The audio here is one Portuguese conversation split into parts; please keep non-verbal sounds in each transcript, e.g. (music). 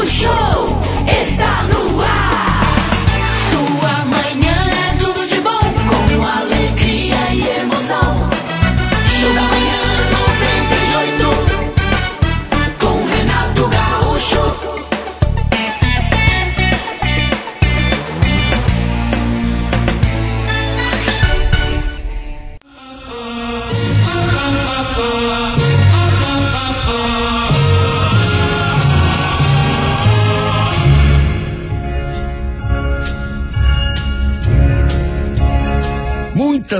O show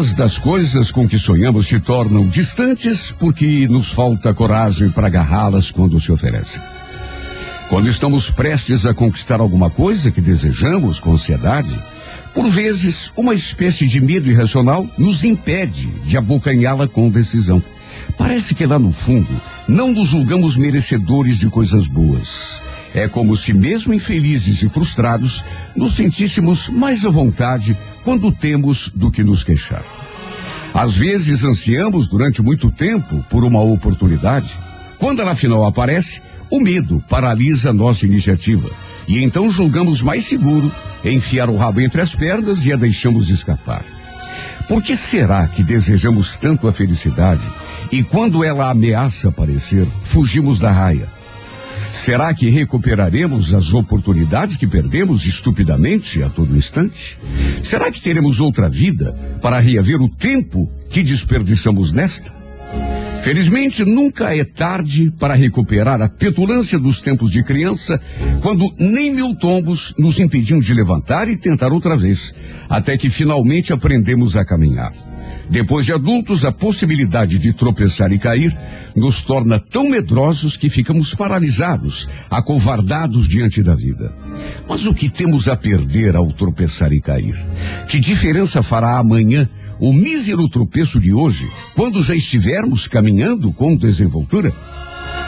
Muitas das coisas com que sonhamos se tornam distantes porque nos falta coragem para agarrá-las quando se oferecem. Quando estamos prestes a conquistar alguma coisa que desejamos com ansiedade, por vezes uma espécie de medo irracional nos impede de abocanhá-la com decisão. Parece que lá no fundo não nos julgamos merecedores de coisas boas. É como se, mesmo infelizes e frustrados, nos sentíssemos mais à vontade quando temos do que nos queixar. Às vezes ansiamos durante muito tempo por uma oportunidade. Quando ela afinal aparece, o medo paralisa nossa iniciativa. E então julgamos mais seguro enfiar o rabo entre as pernas e a deixamos escapar. Por que será que desejamos tanto a felicidade e quando ela ameaça aparecer, fugimos da raia? Será que recuperaremos as oportunidades que perdemos estupidamente a todo instante? Será que teremos outra vida para reaver o tempo que desperdiçamos nesta? Felizmente, nunca é tarde para recuperar a petulância dos tempos de criança, quando nem mil tombos nos impediam de levantar e tentar outra vez, até que finalmente aprendemos a caminhar. Depois de adultos, a possibilidade de tropeçar e cair nos torna tão medrosos que ficamos paralisados, acovardados diante da vida. Mas o que temos a perder ao tropeçar e cair? Que diferença fará amanhã o mísero tropeço de hoje, quando já estivermos caminhando com desenvoltura?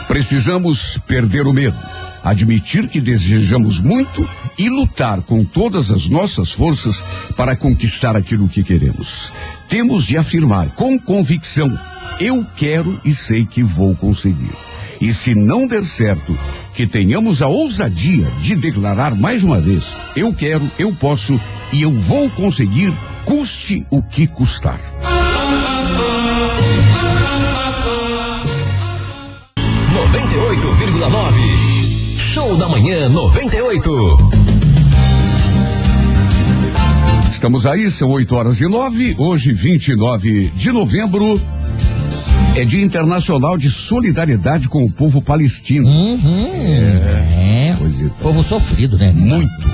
Precisamos perder o medo, admitir que desejamos muito e lutar com todas as nossas forças para conquistar aquilo que queremos. Temos de afirmar com convicção: eu quero e sei que vou conseguir. E se não der certo, que tenhamos a ousadia de declarar mais uma vez: eu quero, eu posso e eu vou conseguir, custe o que custar. Noventa e oito vírgula nove. Show da manhã 98. Estamos aí, são 8 horas e nove. Hoje, 29 de novembro, é Dia Internacional de Solidariedade com o povo palestino. É. Coisa e tal. Povo sofrido, né? Muito.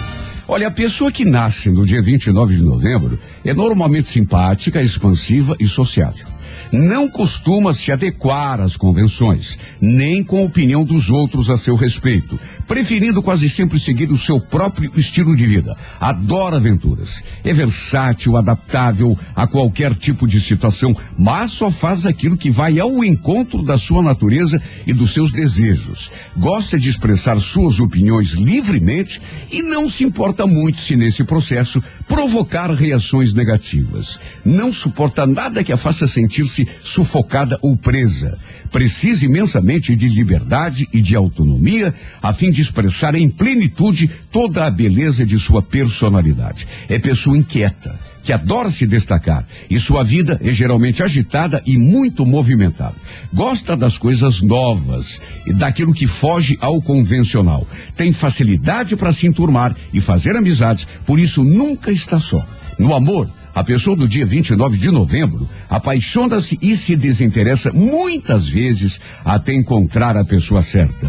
Olha, a pessoa que nasce no dia 29 de novembro é normalmente simpática, expansiva e sociável. Não costuma se adequar às convenções, nem com a opinião dos outros a seu respeito, preferindo quase sempre seguir o seu próprio estilo de vida. Adora aventuras. É versátil, adaptável a qualquer tipo de situação, mas só faz aquilo que vai ao encontro da sua natureza e dos seus desejos. Gosta de expressar suas opiniões livremente e não se importa muito se nesse processo provocar reações negativas. Não suporta nada que a faça sentir-se sufocada ou presa. Precisa imensamente de liberdade e de autonomia a fim de expressar em plenitude toda a beleza de sua personalidade. É pessoa inquieta, que adora se destacar e sua vida é geralmente agitada e muito movimentada. Gosta das coisas novas e daquilo que foge ao convencional. Tem facilidade para se enturmar e fazer amizades, por isso nunca está só. No amor, a pessoa do dia 29 de novembro apaixona-se e se desinteressa muitas vezes até encontrar a pessoa certa.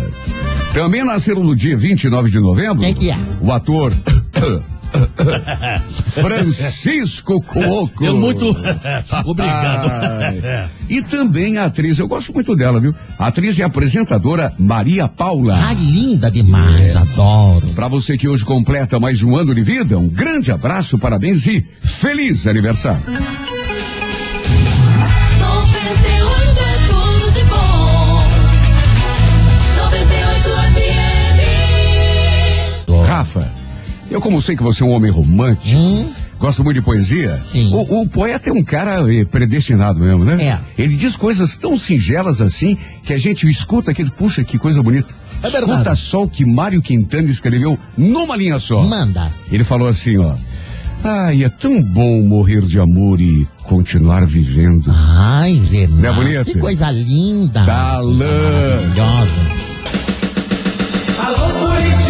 Também nasceram no dia 29 de novembro Quem que é? o ator (coughs) (coughs) (laughs) Francisco Cuoco. Eu muito. (laughs) Obrigado. Ai. E também a atriz, eu gosto muito dela, viu? A atriz e apresentadora Maria Paula. Ah, linda demais, adoro. Para você que hoje completa mais um ano de vida, um grande abraço, parabéns e feliz aniversário. 98 é tudo de bom. 98 FM. Rafa, eu como sei que você é um homem romântico, Hum? gosta muito de poesia, Sim. o, o poeta é um cara eh, predestinado mesmo, né? É. Ele diz coisas tão singelas assim que a gente escuta aquele, puxa, que coisa bonita. É verdade. Escuta só o que Mário Quintana escreveu numa linha só. Manda. Ele falou assim, ó. Ai, é tão bom morrer de amor e continuar vivendo. Ai, Renato. Não é bonito? Que coisa linda. Galã. Maravilhosa. Alô Curitiba,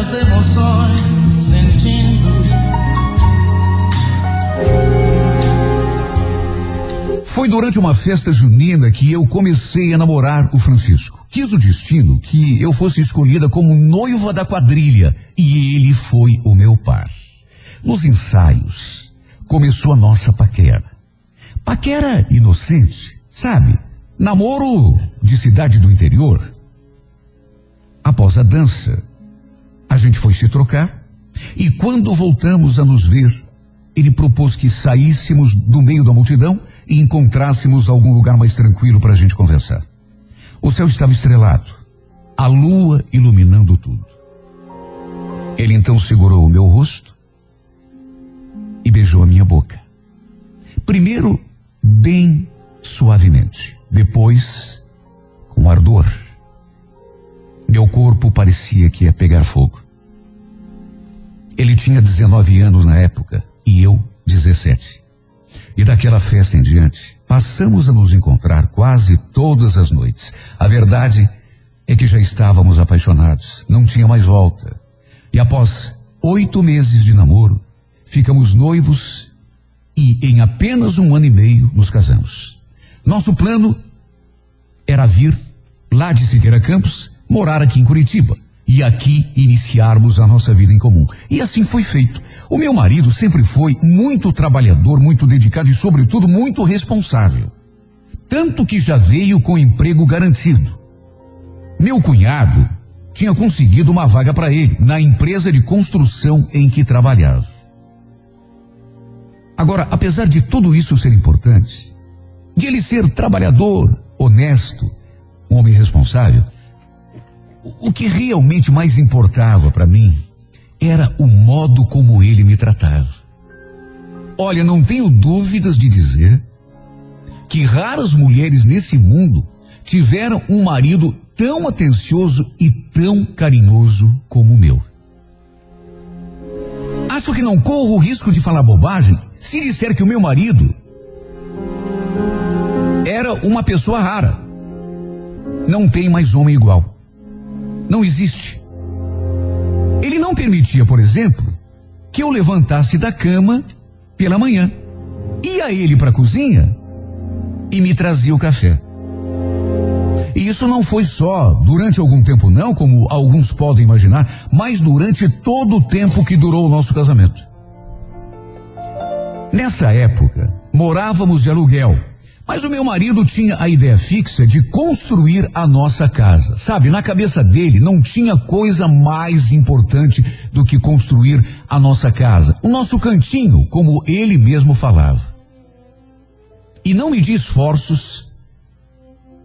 as emoções sentindo. Foi durante uma festa junina que eu comecei a namorar o Francisco. Quis o destino que eu fosse escolhida como noiva da quadrilha e ele foi o meu par. Nos ensaios, começou a nossa paquera. Paquera inocente, sabe? Namoro de cidade do interior. Após a dança, a gente foi se trocar e quando voltamos a nos ver, ele propôs que saíssemos do meio da multidão e encontrássemos algum lugar mais tranquilo para a gente conversar. O céu estava estrelado, a lua iluminando tudo. Ele então segurou o meu rosto e beijou a minha boca. Primeiro, bem suavemente, depois, com ardor. Meu corpo parecia que ia pegar fogo. Ele tinha 19 anos na época e eu 17. E daquela festa em diante, passamos a nos encontrar quase todas as noites. A verdade é que já estávamos apaixonados, não tinha mais volta. E após oito meses de namoro, ficamos noivos e em apenas um ano e meio nos casamos. Nosso plano era vir lá de Siqueira Campos, morar aqui em Curitiba e aqui iniciarmos a nossa vida em comum. E assim foi feito. O meu marido sempre foi muito trabalhador, muito dedicado e, sobretudo, muito responsável. Tanto que já veio com emprego garantido. Meu cunhado tinha conseguido uma vaga para ele na empresa de construção em que trabalhava. Agora, apesar de tudo isso ser importante, de ele ser trabalhador, honesto, um homem responsável, o- que realmente mais importava para mim era o modo como ele me tratava. Olha, não tenho dúvidas de dizer que raras mulheres nesse mundo tiveram um marido tão atencioso e tão carinhoso como o meu. Acho que não corro o risco de falar bobagem se disser que o meu marido era uma pessoa rara. Não tem mais homem igual. Não existe. Ele não permitia, por exemplo, que eu levantasse da cama pela manhã. Ia ele para a cozinha e me trazia o café. E isso não foi só durante algum tempo, não, como alguns podem imaginar, mas durante todo o tempo que durou o nosso casamento. Nessa época, morávamos de aluguel, mas o meu marido tinha a ideia fixa de construir a nossa casa. Sabe, na cabeça dele não tinha coisa mais importante do que construir a nossa casa, o nosso cantinho, como ele mesmo falava. E não media esforços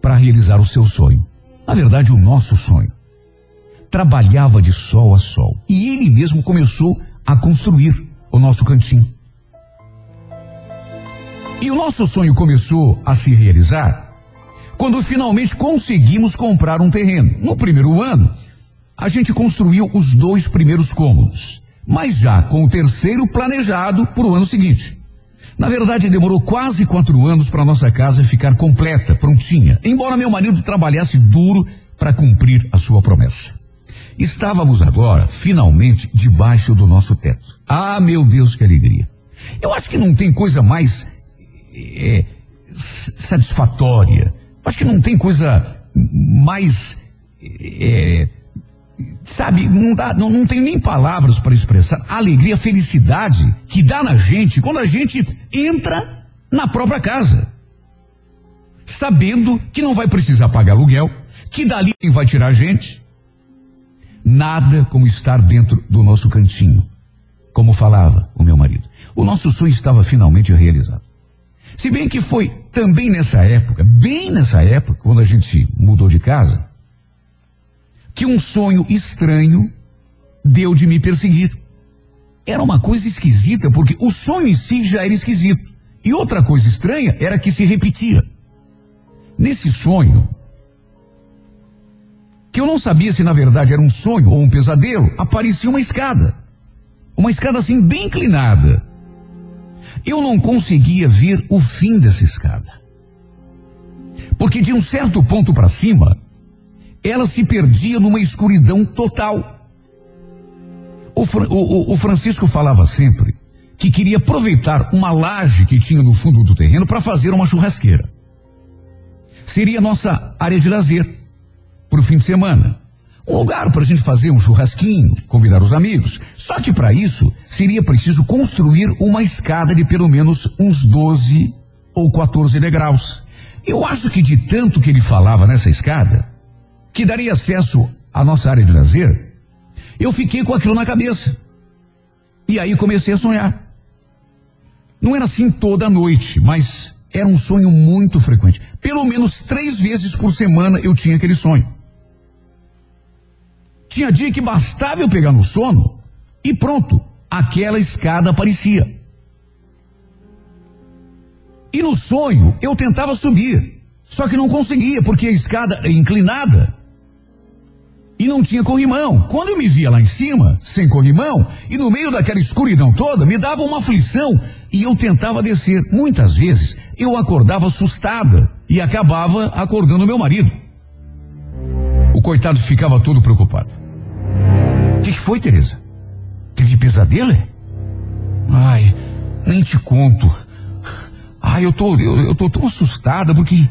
para realizar o seu sonho. Na verdade, o nosso sonho. Trabalhava de sol a sol. E ele mesmo começou a construir o nosso cantinho. E o nosso sonho começou a se realizar quando finalmente conseguimos comprar um terreno. No primeiro ano, a gente construiu os dois primeiros cômodos, mas já com o terceiro planejado para o ano seguinte. Na verdade, demorou quase quatro anos para nossa casa ficar completa, prontinha, embora meu marido trabalhasse duro para cumprir a sua promessa. Estávamos agora, finalmente, debaixo do nosso teto. Ah, meu Deus, que alegria! Eu acho que não tem coisa mais é, satisfatória. Acho que não tem coisa mais é, sabe, não dá, não, não tem nem palavras para expressar a alegria, a felicidade que dá na gente quando a gente entra na própria casa. Sabendo que não vai precisar pagar aluguel, que dali quem vai tirar a gente. Nada como estar dentro do nosso cantinho. Como falava o meu marido. O nosso sonho estava finalmente realizado. Se bem que foi também nessa época, bem nessa época, quando a gente se mudou de casa, que um sonho estranho deu de me perseguir. Era uma coisa esquisita, porque o sonho em si já era esquisito. E outra coisa estranha era que se repetia. Nesse sonho, que eu não sabia se na verdade era um sonho ou um pesadelo, aparecia uma escada. Uma escada assim bem inclinada. Eu não conseguia ver o fim dessa escada. Porque de um certo ponto para cima, ela se perdia numa escuridão total. O, o- o Francisco falava sempre que queria aproveitar uma laje que tinha no fundo do terreno para fazer uma churrasqueira. Seria nossa área de lazer para o fim de semana. Um lugar para a gente fazer um churrasquinho, convidar os amigos. Só que para isso seria preciso construir uma escada de pelo menos uns 12 ou 14 degraus. Eu acho que de tanto que ele falava nessa escada, que daria acesso à nossa área de lazer, eu fiquei com aquilo na cabeça. E aí comecei a sonhar. Não era assim toda noite, mas era um sonho muito frequente. Pelo menos três vezes por semana eu tinha aquele sonho. Tinha dia que bastava eu pegar no sono e pronto, aquela escada aparecia. E no sonho eu tentava subir, só que não conseguia porque a escada é inclinada e não tinha corrimão. Quando eu me via lá em cima, sem corrimão, e no meio daquela escuridão toda, me dava uma aflição e eu tentava descer. Muitas vezes eu acordava assustada e acabava acordando meu marido. O coitado ficava todo preocupado. O que, que foi, Teresa? Teve pesadelo? é? Ai, nem te conto. Ai, eu tô, eu, eu tô tão assustada porque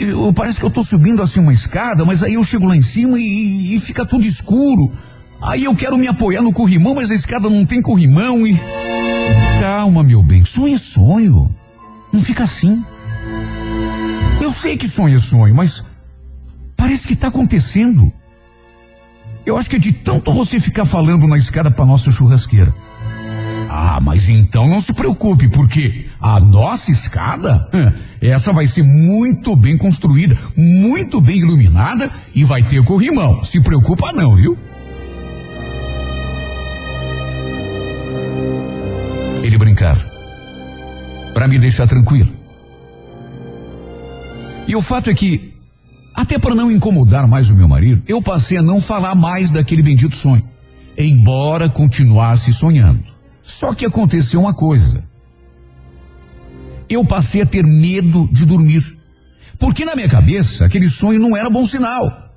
eu, parece que eu tô subindo assim uma escada, mas aí eu chego lá em cima e, e fica tudo escuro. Aí eu quero me apoiar no corrimão, mas a escada não tem corrimão e. Calma, meu bem, sonho é sonho. Não fica assim. Eu sei que sonho é sonho, mas parece que tá acontecendo. Eu acho que é de tanto você ficar falando na escada para nossa churrasqueira. Ah, mas então não se preocupe, porque a nossa escada, essa vai ser muito bem construída, muito bem iluminada e vai ter corrimão. Se preocupa não, viu? Ele brincava, para me deixar tranquilo. E o fato é que, até para não incomodar mais o meu marido, eu passei a não falar mais daquele bendito sonho, embora continuasse sonhando. Só que aconteceu uma coisa. Eu passei a ter medo de dormir. Porque na minha cabeça, aquele sonho não era bom sinal.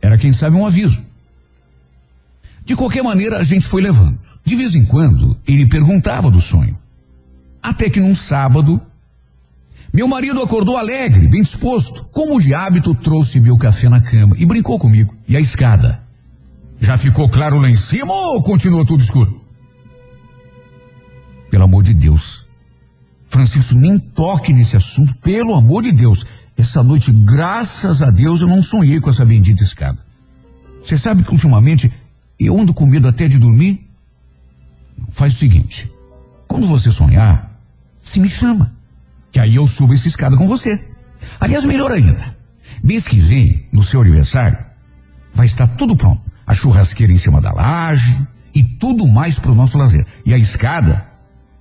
Era, quem sabe, um aviso. De qualquer maneira, a gente foi levando. De vez em quando, ele perguntava do sonho. Até que num sábado, meu marido acordou alegre, bem disposto. Como de hábito, trouxe meu café na cama e brincou comigo. E a escada? Já ficou claro lá em cima ou continua tudo escuro? Pelo amor de Deus. Francisco, nem toque nesse assunto, pelo amor de Deus. Essa noite, graças a Deus, eu não sonhei com essa bendita escada. Você sabe que ultimamente eu ando com medo até de dormir? Faz o seguinte: quando você sonhar, se me chama. Que aí eu subo essa escada com você. Aliás, melhor ainda. Mês que vem, no seu aniversário, vai estar tudo pronto. A churrasqueira em cima da laje e tudo mais para o nosso lazer. E a escada,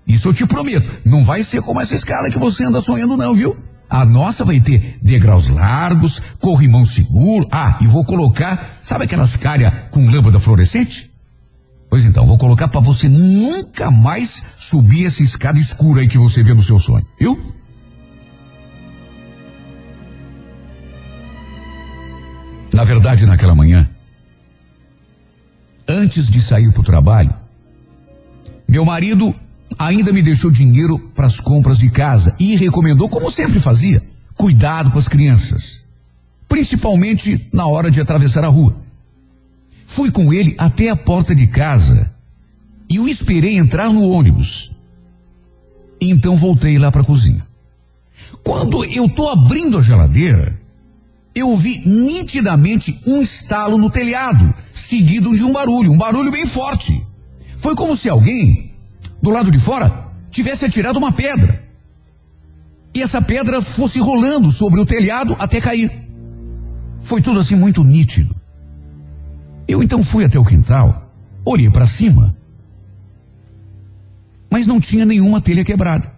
isso eu te prometo, não vai ser como essa escada que você anda sonhando, não, viu? A nossa vai ter degraus largos, corrimão seguro. Ah, e vou colocar, sabe aquelas calhas com lâmpada fluorescente? Pois então, vou colocar para você nunca mais subir essa escada escura aí que você vê no seu sonho, viu? Na verdade, naquela manhã, antes de sair para o trabalho, meu marido ainda me deixou dinheiro para as compras de casa e recomendou, como sempre fazia, cuidado com as crianças, principalmente na hora de atravessar a rua. Fui com ele até a porta de casa e o esperei entrar no ônibus. Então voltei lá para a cozinha. Quando eu tô abrindo a geladeira, eu vi nitidamente um estalo no telhado, seguido de um barulho, um barulho bem forte. Foi como se alguém, do lado de fora, tivesse atirado uma pedra. E essa pedra fosse rolando sobre o telhado até cair. Foi tudo assim muito nítido. Eu então fui até o quintal, olhei para cima, mas não tinha nenhuma telha quebrada.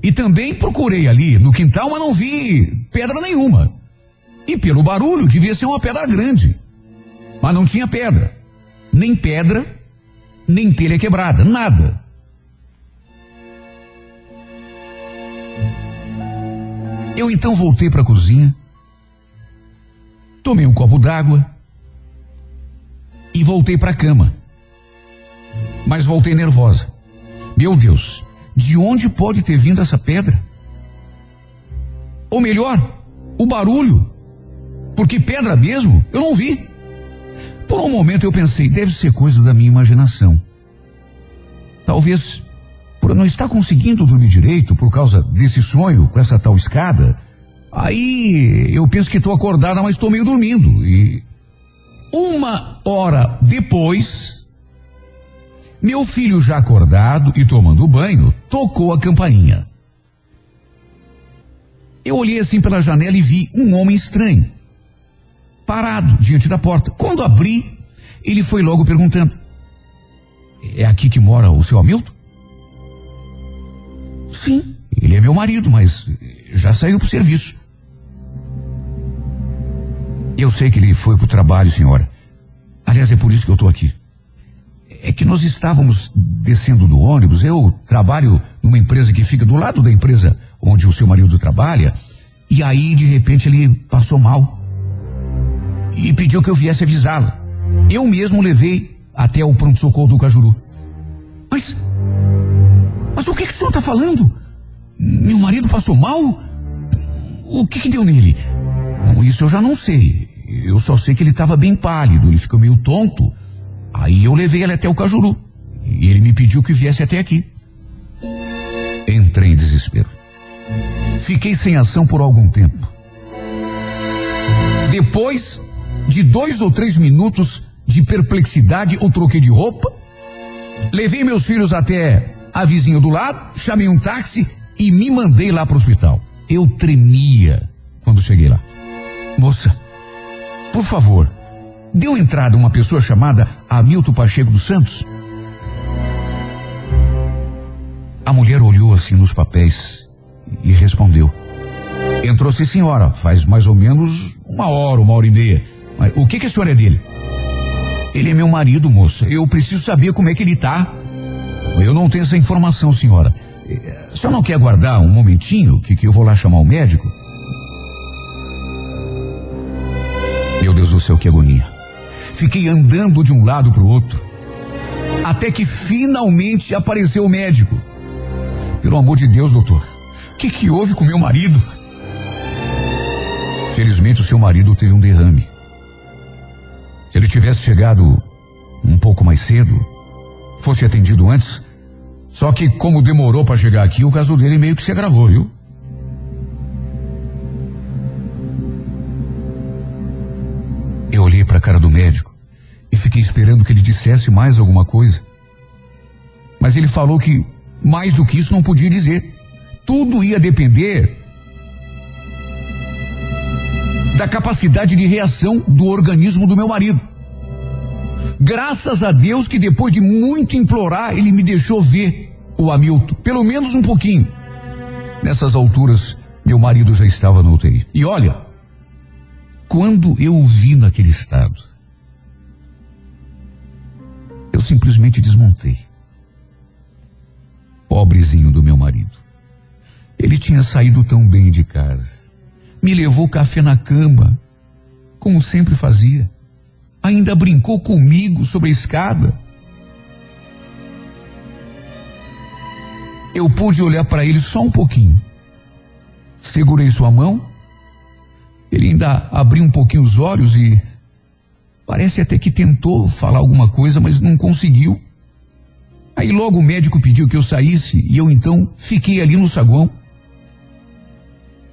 E também procurei ali no quintal, mas não vi pedra nenhuma. E pelo barulho devia ser uma pedra grande. Mas não tinha pedra. Nem pedra, nem telha quebrada, nada. Eu então voltei para a cozinha, tomei um copo d'água e voltei para a cama. Mas voltei nervosa. Meu Deus, de onde pode ter vindo essa pedra? Ou melhor, o barulho. Porque pedra mesmo, eu não vi. Por um momento eu pensei, deve ser coisa da minha imaginação. Talvez por não estar conseguindo dormir direito por causa desse sonho com essa tal escada. Aí eu penso que estou acordada, mas estou meio dormindo. E uma hora depois, meu filho já acordado e tomando banho, tocou a campainha. Eu olhei assim pela janela e vi um homem estranho, parado diante da porta. Quando abri, ele foi logo perguntando: É aqui que mora o seu Hamilton? Sim, ele é meu marido, mas já saiu para o serviço. Eu sei que ele foi para o trabalho, senhora. Aliás, é por isso que eu estou aqui. É que nós estávamos descendo do ônibus. Eu trabalho numa empresa que fica do lado da empresa onde o seu marido trabalha. E aí, de repente, ele passou mal. E pediu que eu viesse avisá-lo. Eu mesmo levei até o pronto-socorro do Cajuru. Mas. Mas o que, que o senhor está falando? Meu marido passou mal? O que, que deu nele? Bom, isso eu já não sei. Eu só sei que ele estava bem pálido, ele ficou meio tonto. Aí eu levei ele até o Cajuru. E ele me pediu que viesse até aqui. Entrei em desespero. Fiquei sem ação por algum tempo. Depois de dois ou três minutos de perplexidade, eu troquei de roupa, levei meus filhos até a vizinha do lado, chamei um táxi e me mandei lá para o hospital. Eu tremia quando cheguei lá. Moça, por favor, deu entrada uma pessoa chamada Hamilton Pacheco dos Santos? A mulher olhou assim nos papéis e respondeu. Entrou sim, senhora, faz mais ou menos uma hora, uma hora e meia. Mas o que, que a senhora é dele? Ele é meu marido, moça. Eu preciso saber como é que ele tá. Eu não tenho essa informação, senhora. A senhora não quer aguardar um momentinho que, que eu vou lá chamar o médico? Meu Deus do céu, que agonia. Fiquei andando de um lado para o outro. Até que finalmente apareceu o médico. Pelo amor de Deus, doutor. O que, que houve com meu marido? Felizmente o seu marido teve um derrame. Se ele tivesse chegado um pouco mais cedo, fosse atendido antes, só que como demorou para chegar aqui, o caso dele meio que se agravou, viu? Eu olhei para a cara do médico e fiquei esperando que ele dissesse mais alguma coisa. Mas ele falou que mais do que isso não podia dizer. Tudo ia depender da capacidade de reação do organismo do meu marido. Graças a Deus que depois de muito implorar, ele me deixou ver o Hamilton, pelo menos um pouquinho. Nessas alturas, meu marido já estava no UTI. E olha, quando eu o vi naquele estado, eu simplesmente desmontei. Pobrezinho do meu marido. Ele tinha saído tão bem de casa. Me levou café na cama, como sempre fazia. Ainda brincou comigo sobre a escada. Eu pude olhar para ele só um pouquinho. Segurei sua mão. Ele ainda abriu um pouquinho os olhos e Parece até que tentou falar alguma coisa, mas não conseguiu. Aí logo o médico pediu que eu saísse e eu então fiquei ali no saguão.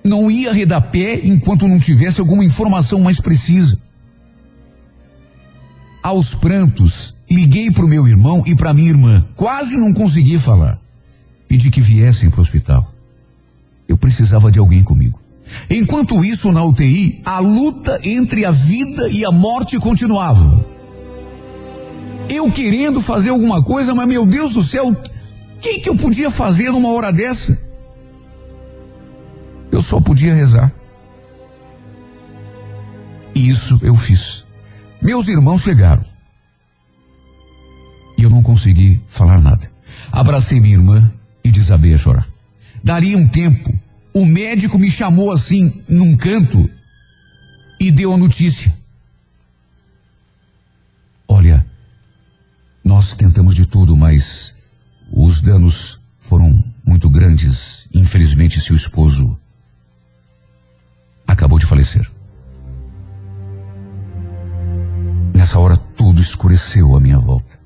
Não ia arredar pé enquanto não tivesse alguma informação mais precisa. Aos prantos, liguei para o meu irmão e para minha irmã. Quase não consegui falar. Pedi que viessem para o hospital. Eu precisava de alguém comigo. Enquanto isso, na UTI, a luta entre a vida e a morte continuava. Eu querendo fazer alguma coisa, mas meu Deus do céu, o que, que eu podia fazer numa hora dessa? Eu só podia rezar. E isso eu fiz. Meus irmãos chegaram. E eu não consegui falar nada. Abracei minha irmã e desabei a chorar. Daria um tempo, o médico me chamou assim, num canto, e deu a notícia. Olha, nós tentamos de tudo, mas os danos foram muito grandes. Infelizmente, seu esposo acabou de falecer. Nessa hora, tudo escureceu à minha volta.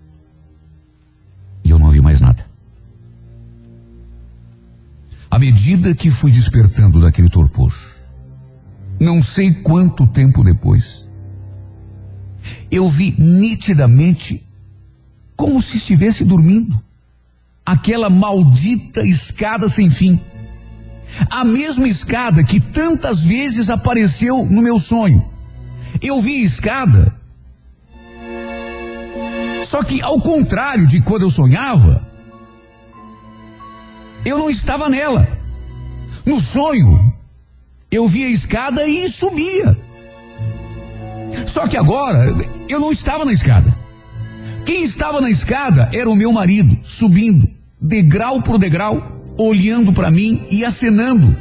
E eu não vi mais nada. À medida que fui despertando daquele torpor, não sei quanto tempo depois, eu vi nitidamente como se estivesse dormindo. Aquela maldita escada sem fim. A mesma escada que tantas vezes apareceu no meu sonho. Eu vi a escada. Só que, ao contrário de quando eu sonhava, eu não estava nela. No sonho, eu via a escada e subia. Só que agora, eu não estava na escada. Quem estava na escada era o meu marido, subindo, degrau por degrau, olhando para mim e acenando.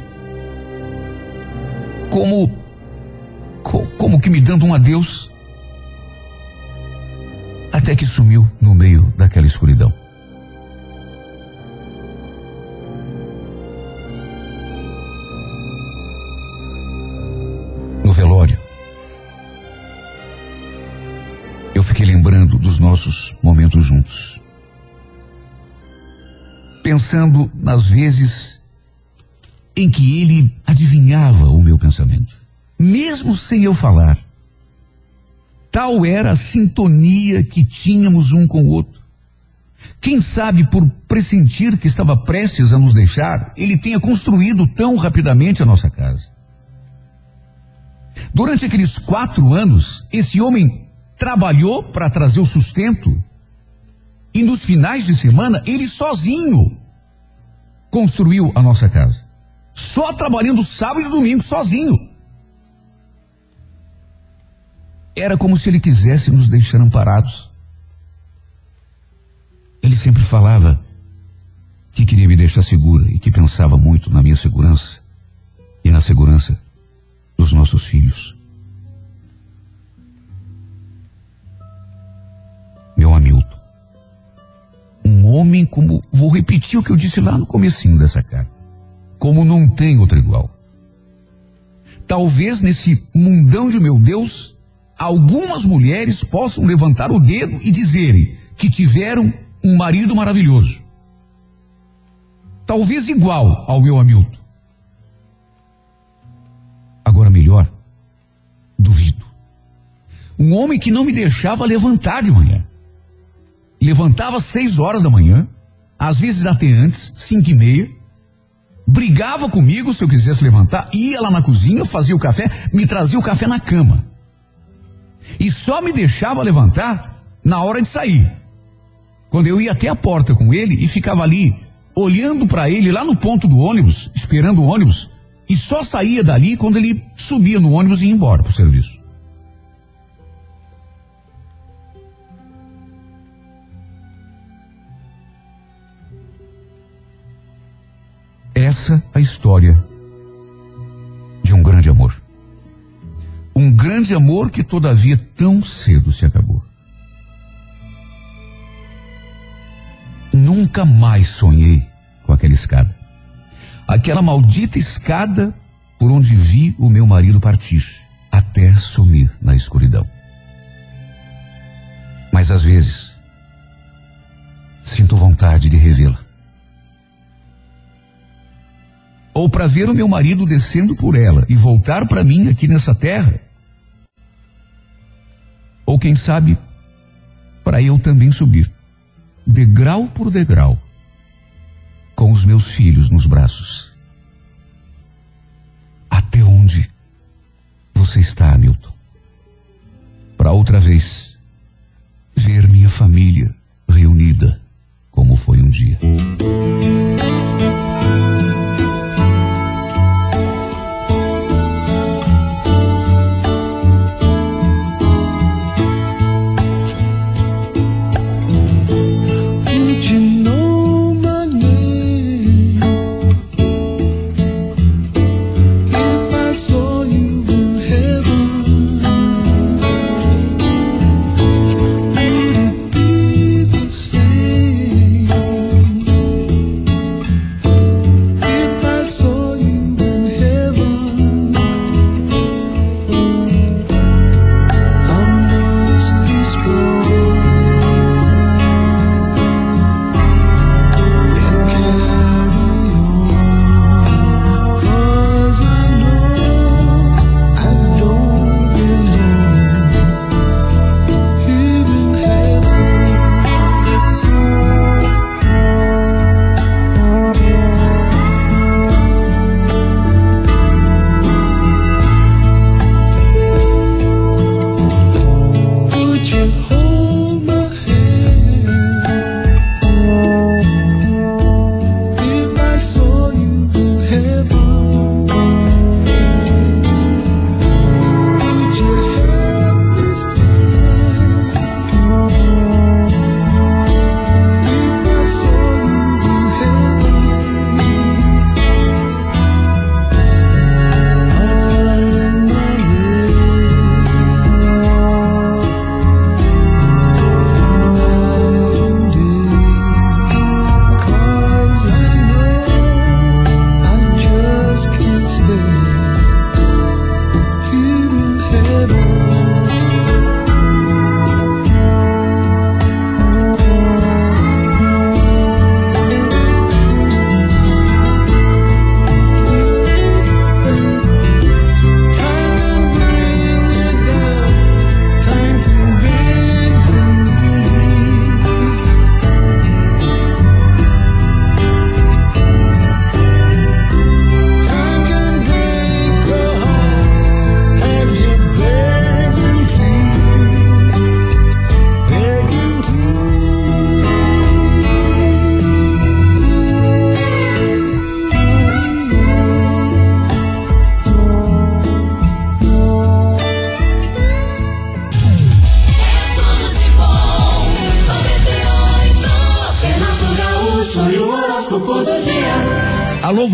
Como, co- como que me dando um adeus. Até que sumiu no meio daquela escuridão. No velório, eu fiquei lembrando dos nossos momentos juntos. Pensando nas vezes em que ele adivinhava o meu pensamento, mesmo sem eu falar. Tal era a sintonia que tínhamos um com o outro. Quem sabe, por pressentir que estava prestes a nos deixar, ele tenha construído tão rapidamente a nossa casa. Durante aqueles quatro anos, esse homem trabalhou para trazer o sustento e nos finais de semana ele sozinho construiu a nossa casa. Só trabalhando sábado e domingo, sozinho. Era como se ele quisesse nos deixar amparados. Ele sempre falava que queria me deixar segura e que pensava muito na minha segurança e na segurança dos nossos filhos. Meu Hamilton. Um homem como, vou repetir o que eu disse lá no comecinho dessa carta, como não tem outro igual. Talvez nesse mundão de meu Deus, algumas mulheres possam levantar o dedo e dizerem que tiveram um marido maravilhoso. Talvez igual ao meu Hamilton. Agora melhor, duvido. Um homem que não me deixava levantar de manhã. Levantava às seis horas da manhã, às vezes até antes, cinco e meia. Brigava comigo se eu quisesse levantar, ia lá na cozinha, fazia o café, me trazia o café na cama. E só me deixava levantar na hora de sair. Quando eu ia até a porta com ele e ficava ali, olhando para ele lá no ponto do ônibus, esperando o ônibus, e só saía dali quando ele subia no ônibus e ia embora pro serviço. Essa a história de um grande amor. Um grande amor que todavia tão cedo se acabou. Nunca mais sonhei com aquela escada. Aquela maldita escada por onde vi o meu marido partir, até sumir na escuridão. Mas às vezes, sinto vontade de revê-la. Ou para ver o meu marido descendo por ela e voltar para mim aqui nessa terra. Ou quem sabe, para eu também subir, degrau por degrau, com os meus filhos nos braços. Até onde você está, Hamilton? Para outra vez ver minha família reunida, como foi um dia.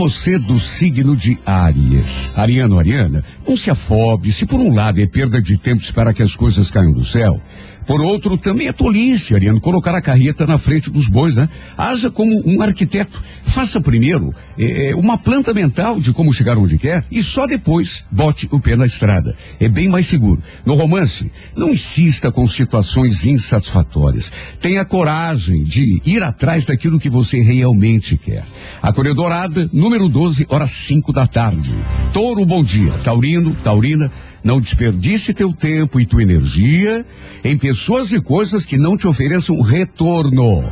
Você do signo de Áries. Ariano, Ariana, não se afobe. Se por um lado é perda de tempo esperar que as coisas caiam do céu, por outro também é tolice, Ariano, colocar a carreta na frente dos bois, né? Haja como um arquiteto. Faça primeiro eh, eh, uma planta mental de como chegar onde quer e só depois bote o pé na estrada. É bem mais seguro. No romance, não insista com situações insatisfatórias. Tenha coragem de ir atrás daquilo que você realmente quer. A Correia Dourada, número 12, horas 5 da tarde. Touro, bom dia. Taurino, Taurina, não desperdice teu tempo e tua energia em pessoas e coisas que não te ofereçam retorno.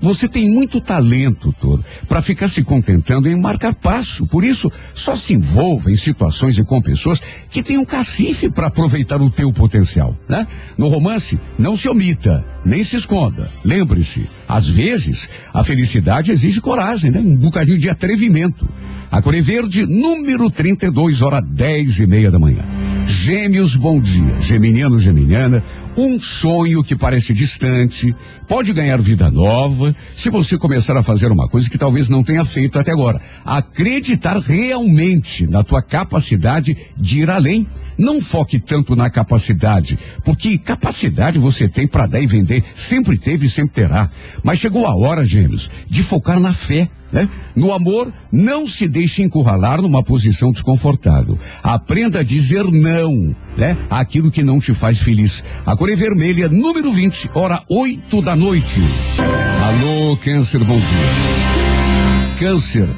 Você tem muito talento, Toro, para ficar se contentando em marcar passo. Por isso, só se envolva em situações e com pessoas que tenham cacife para aproveitar o teu potencial, né? No romance, não se omita, nem se esconda. Lembre-se, às vezes, a felicidade exige coragem, né? Um bocadinho de atrevimento. A Coré Verde, número 32, hora 10 e meia da manhã. Gêmeos, bom dia. Geminiano, geminiana, um sonho que parece distante, pode ganhar vida nova se você começar a fazer uma coisa que talvez não tenha feito até agora. Acreditar realmente na tua capacidade de ir além. Não foque tanto na capacidade, porque capacidade você tem para dar e vender, sempre teve e sempre terá. Mas chegou a hora, gêmeos, de focar na fé. Né? No amor, não se deixe encurralar numa posição desconfortável. Aprenda a dizer não, né? Aquilo que não te faz feliz. A cor é vermelha, número 20, hora 8 da noite. Alô, câncer, bom dia. Câncer,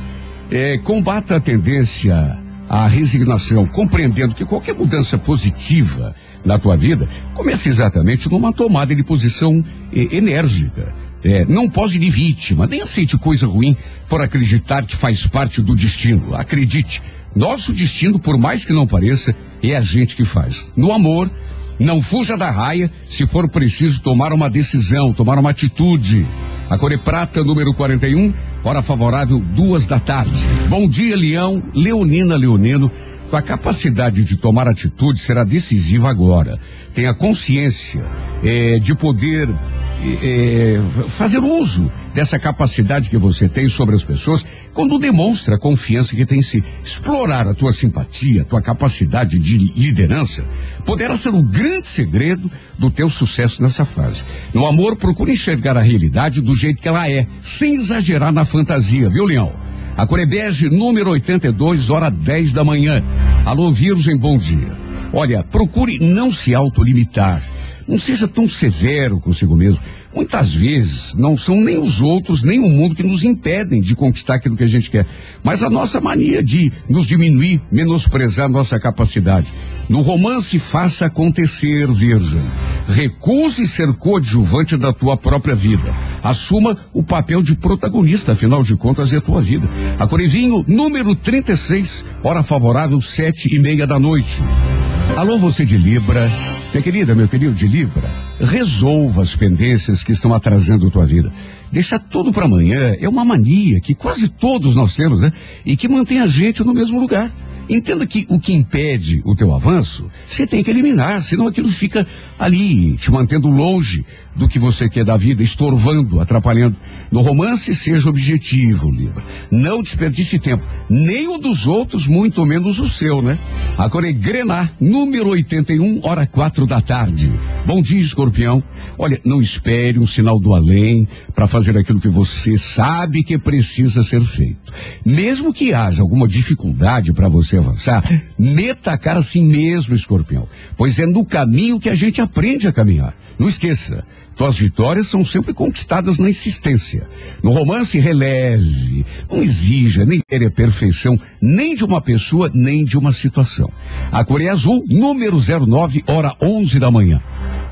é, combata a tendência à resignação, compreendendo que qualquer mudança positiva na tua vida começa exatamente numa tomada de posição eh, enérgica. É, não pose de vítima, nem aceite coisa ruim por acreditar que faz parte do destino. Acredite, nosso destino, por mais que não pareça, é a gente que faz. No amor, não fuja da raia se for preciso tomar uma decisão, tomar uma atitude. A Core Prata, número 41, hora favorável, duas da tarde. Bom dia, Leão, Leonina Leonino. A capacidade de tomar atitude será decisiva agora. Tenha consciência eh, de poder eh, fazer uso dessa capacidade que você tem sobre as pessoas quando demonstra a confiança que tem em si. Explorar a tua simpatia, a tua capacidade de liderança poderá ser o grande segredo do teu sucesso nessa fase. No amor, procure enxergar a realidade do jeito que ela é, sem exagerar na fantasia, viu, Leão? A Corebege, número 82, hora 10 da manhã. Alô, Virgem, bom dia. Olha, procure não se autolimitar. Não seja tão severo consigo mesmo. Muitas vezes não são nem os outros, nem o mundo que nos impedem de conquistar aquilo que a gente quer, mas a nossa mania de nos diminuir, menosprezar nossa capacidade. No romance, faça acontecer, Virgem. Recuse ser coadjuvante da tua própria vida. Assuma o papel de protagonista, afinal de contas, é tua vida. A Corevinho, número 36, hora favorável, sete e meia da noite. Alô, você de Libra. Minha querida, meu querido de Libra, resolva as pendências que estão atrasando a tua vida. Deixar tudo para amanhã é uma mania que quase todos nós temos, né? E que mantém a gente no mesmo lugar. Entenda que o que impede o teu avanço, você tem que eliminar, senão aquilo fica ali, te mantendo longe do que você quer da vida, estorvando, atrapalhando. No romance, seja objetivo, Libra. Não desperdice tempo, nem o dos outros, muito menos o seu, né? Agora é Grená, número 81, hora quatro da tarde. Bom dia, escorpião. Olha, não espere um sinal do além para fazer aquilo que você sabe que precisa ser feito. Mesmo que haja alguma dificuldade para você avançar, meta a cara assim mesmo, escorpião. Pois é no caminho que a gente aprende a caminhar. Não esqueça, tuas vitórias são sempre conquistadas na insistência. No romance, releve. Não exija nem querer a perfeição, nem de uma pessoa, nem de uma situação. A cor é azul, número 09, hora 11 da manhã.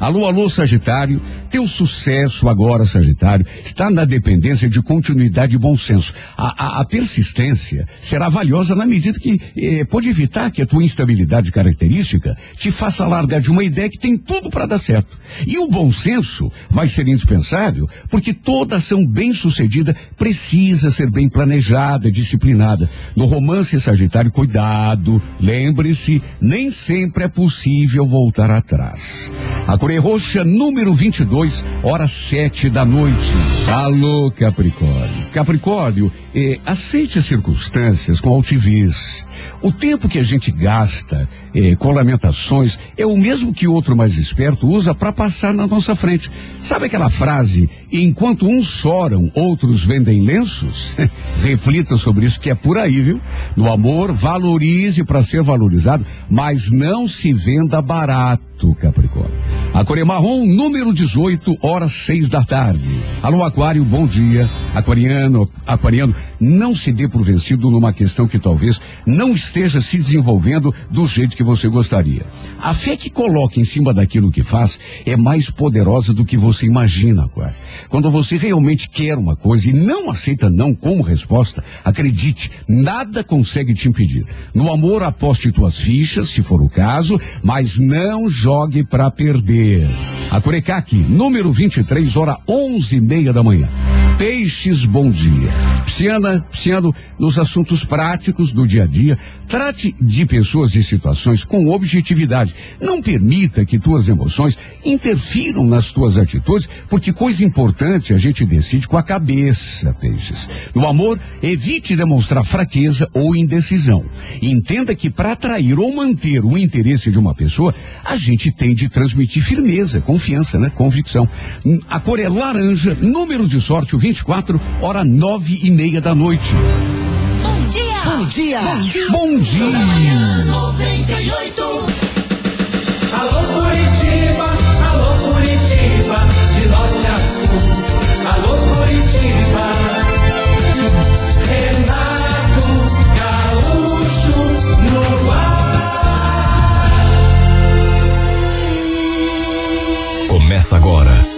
Alô, alô, Sagitário. Teu sucesso agora, Sagitário, está na dependência de continuidade e bom senso. A, a, a persistência será valiosa na medida que eh, pode evitar que a tua instabilidade característica te faça largar de uma ideia que tem tudo para dar certo. E o bom senso vai ser indispensável, porque toda ação bem sucedida precisa ser bem planejada, disciplinada. No romance Sagitário, cuidado, lembre-se, nem sempre é possível voltar atrás. A Coré Roxa, número 22, hora sete da noite. Alô, Capricórnio. Capricórnio, eh, aceite as circunstâncias com altivez. O tempo que a gente gasta eh, com lamentações é o mesmo que outro mais esperto usa para passar na nossa frente. Sabe aquela frase, enquanto uns choram, outros vendem lenços? (laughs) Reflita sobre isso que é por aí, viu? No amor, valorize para ser valorizado, mas não se venda barato, Capricórnio. A Coreia Marrom, número 18, horas seis da tarde. Alô, Aquário, bom dia. Aquariano, Aquariano, não se dê por vencido numa questão que talvez não esteja se desenvolvendo do jeito que você gostaria. A fé que coloca em cima daquilo que faz é mais poderosa do que você imagina, Aquário. Quando você realmente quer uma coisa e não aceita não como resposta, acredite, nada consegue te impedir. No amor, aposte tuas fichas, se for o caso, mas não jogue para perder. A Curecaque, número 23, hora onze e meia da manhã. Peixes, bom dia. Pisciana, pisciano nos assuntos práticos do dia a dia. Trate de pessoas e situações com objetividade. Não permita que tuas emoções interfiram nas tuas atitudes, porque coisa importante a gente decide com a cabeça, peixes. No amor, evite demonstrar fraqueza ou indecisão. Entenda que para atrair ou manter o interesse de uma pessoa, a gente tem de transmitir firmeza, confiança, né? Convicção. A cor é laranja, número de sorte, o 24, hora nove e meia da noite. Bom dia! Bom dia. Bom dia! 98. Alô Curitiba, alô Curitiba, de norte a sul. Alô Curitiba. Renato Gaúcho no ar. Começa agora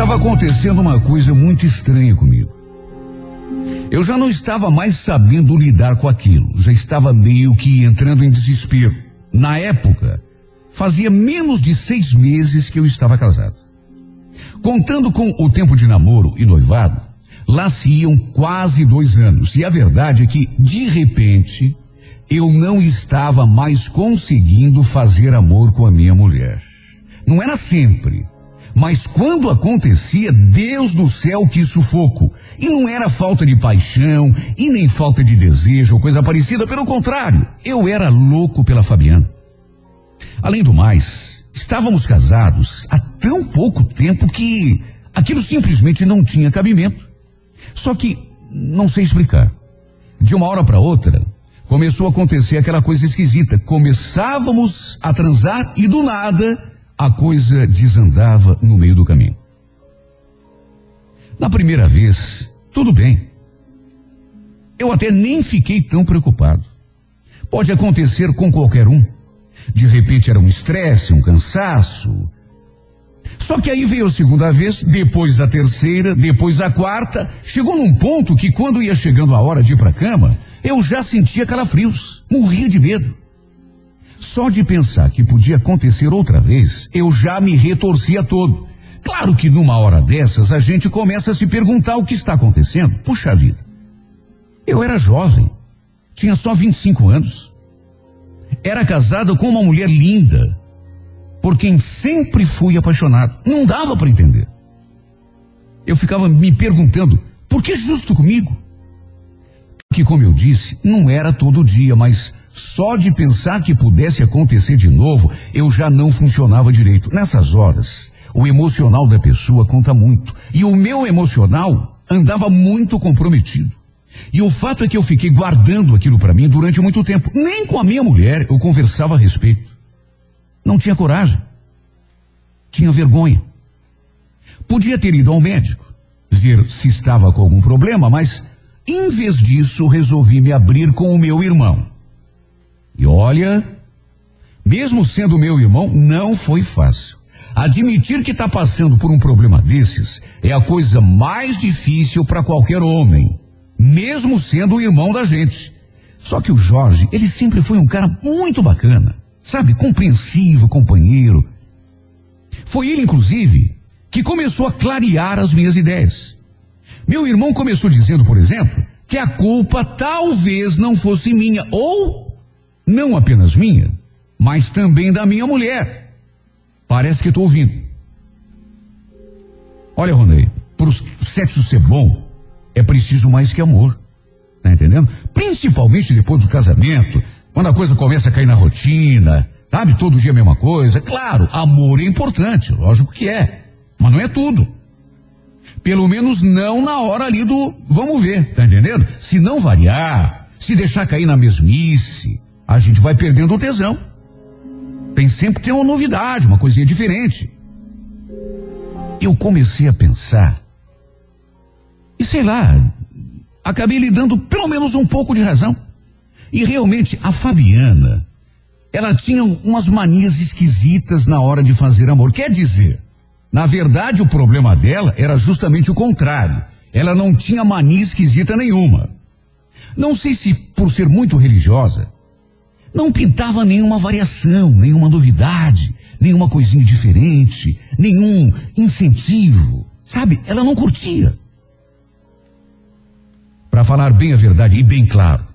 Estava acontecendo uma coisa muito estranha comigo. Eu já não estava mais sabendo lidar com aquilo, já estava meio que entrando em desespero. Na época, fazia menos de seis meses que eu estava casado. Contando com o tempo de namoro e noivado, lá se iam quase dois anos. E a verdade é que, de repente, eu não estava mais conseguindo fazer amor com a minha mulher. Não era sempre. Mas quando acontecia, Deus do céu, que sufoco. E não era falta de paixão, e nem falta de desejo ou coisa parecida, pelo contrário, eu era louco pela Fabiana. Além do mais, estávamos casados há tão pouco tempo que aquilo simplesmente não tinha cabimento. Só que não sei explicar. De uma hora para outra, começou a acontecer aquela coisa esquisita. Começávamos a transar e do nada a coisa desandava no meio do caminho. Na primeira vez, tudo bem. Eu até nem fiquei tão preocupado. Pode acontecer com qualquer um. De repente era um estresse, um cansaço. Só que aí veio a segunda vez, depois a terceira, depois a quarta. Chegou num ponto que quando ia chegando a hora de ir para cama, eu já sentia calafrios, morria de medo. Só de pensar que podia acontecer outra vez, eu já me retorcia todo. Claro que numa hora dessas a gente começa a se perguntar o que está acontecendo. Puxa vida. Eu era jovem, tinha só 25 anos. Era casado com uma mulher linda, por quem sempre fui apaixonado. Não dava para entender. Eu ficava me perguntando, por que justo comigo? Que, como eu disse, não era todo dia, mas só de pensar que pudesse acontecer de novo, eu já não funcionava direito. Nessas horas, o emocional da pessoa conta muito. E o meu emocional andava muito comprometido. E o fato é que eu fiquei guardando aquilo para mim durante muito tempo. Nem com a minha mulher eu conversava a respeito. Não tinha coragem. Tinha vergonha. Podia ter ido ao médico, ver se estava com algum problema, mas em vez disso resolvi me abrir com o meu irmão. E olha, mesmo sendo meu irmão, não foi fácil. Admitir que está passando por um problema desses é a coisa mais difícil para qualquer homem, mesmo sendo o irmão da gente. Só que o Jorge, ele sempre foi um cara muito bacana, sabe, compreensivo, companheiro. Foi ele, inclusive, que começou a clarear as minhas ideias. Meu irmão começou dizendo, por exemplo, que a culpa talvez não fosse minha, ou não apenas minha, mas também da minha mulher. Parece que estou ouvindo. Olha, Ronei, para o sexo ser bom, é preciso mais que amor. Tá entendendo? Principalmente depois do casamento, quando a coisa começa a cair na rotina, sabe? Todo dia a mesma coisa. Claro, amor é importante, lógico que é. Mas não é tudo. Pelo menos não na hora ali do vamos ver, tá entendendo? Se não variar, se deixar cair na mesmice, a gente vai perdendo o tesão. Tem sempre ter uma novidade, uma coisinha diferente. Eu comecei a pensar, e sei lá, acabei lhe dando pelo menos um pouco de razão. E realmente, a Fabiana, ela tinha umas manias esquisitas na hora de fazer amor. Quer dizer, na verdade, o problema dela era justamente o contrário. Ela não tinha mania esquisita nenhuma. Não sei se por ser muito religiosa, não pintava nenhuma variação, nenhuma novidade, nenhuma coisinha diferente, nenhum incentivo. Sabe, ela não curtia. Para falar bem a verdade e bem claro,